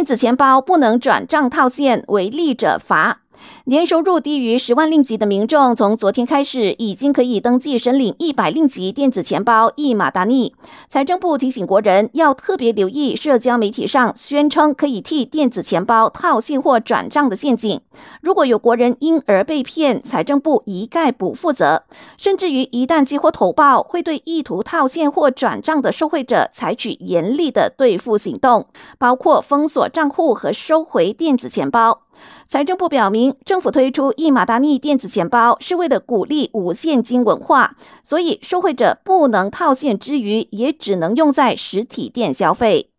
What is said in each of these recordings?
电子钱包不能转账套现，违例者罚。年收入低于十万令吉的民众，从昨天开始已经可以登记申领一百令吉电子钱包一马达尼。财政部提醒国人要特别留意社交媒体上宣称可以替电子钱包套现或转账的陷阱。如果有国人因而被骗，财政部一概不负责。甚至于一旦接获投报，会对意图套现或转账的受贿者采取严厉的对付行动，包括封锁账户和收回电子钱包。财政部表明，政府推出一马达尼电子钱包是为了鼓励无现金文化，所以受惠者不能套现之余，也只能用在实体店消费。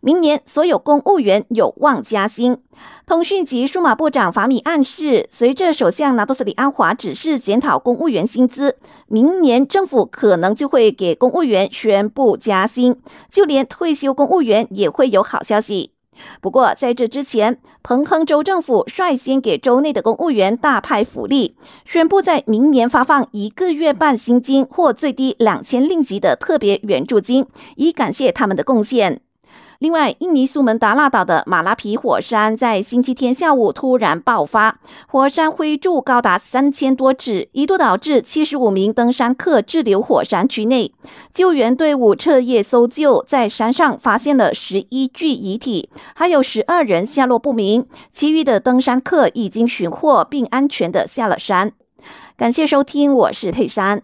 明年所有公务员有望加薪。通讯及数码部长法米暗示，随着首相拿督斯里安华指示检讨公务员薪资，明年政府可能就会给公务员宣布加薪，就连退休公务员也会有好消息。不过，在这之前，彭亨州政府率先给州内的公务员大派福利，宣布在明年发放一个月半薪金或最低两千令吉的特别援助金，以感谢他们的贡献。另外，印尼苏门答腊岛的马拉皮火山在星期天下午突然爆发，火山灰柱高达三千多尺，一度导致七十五名登山客滞留火山区内。救援队伍彻夜搜救，在山上发现了十一具遗体，还有十二人下落不明。其余的登山客已经寻获并安全的下了山。感谢收听，我是佩珊。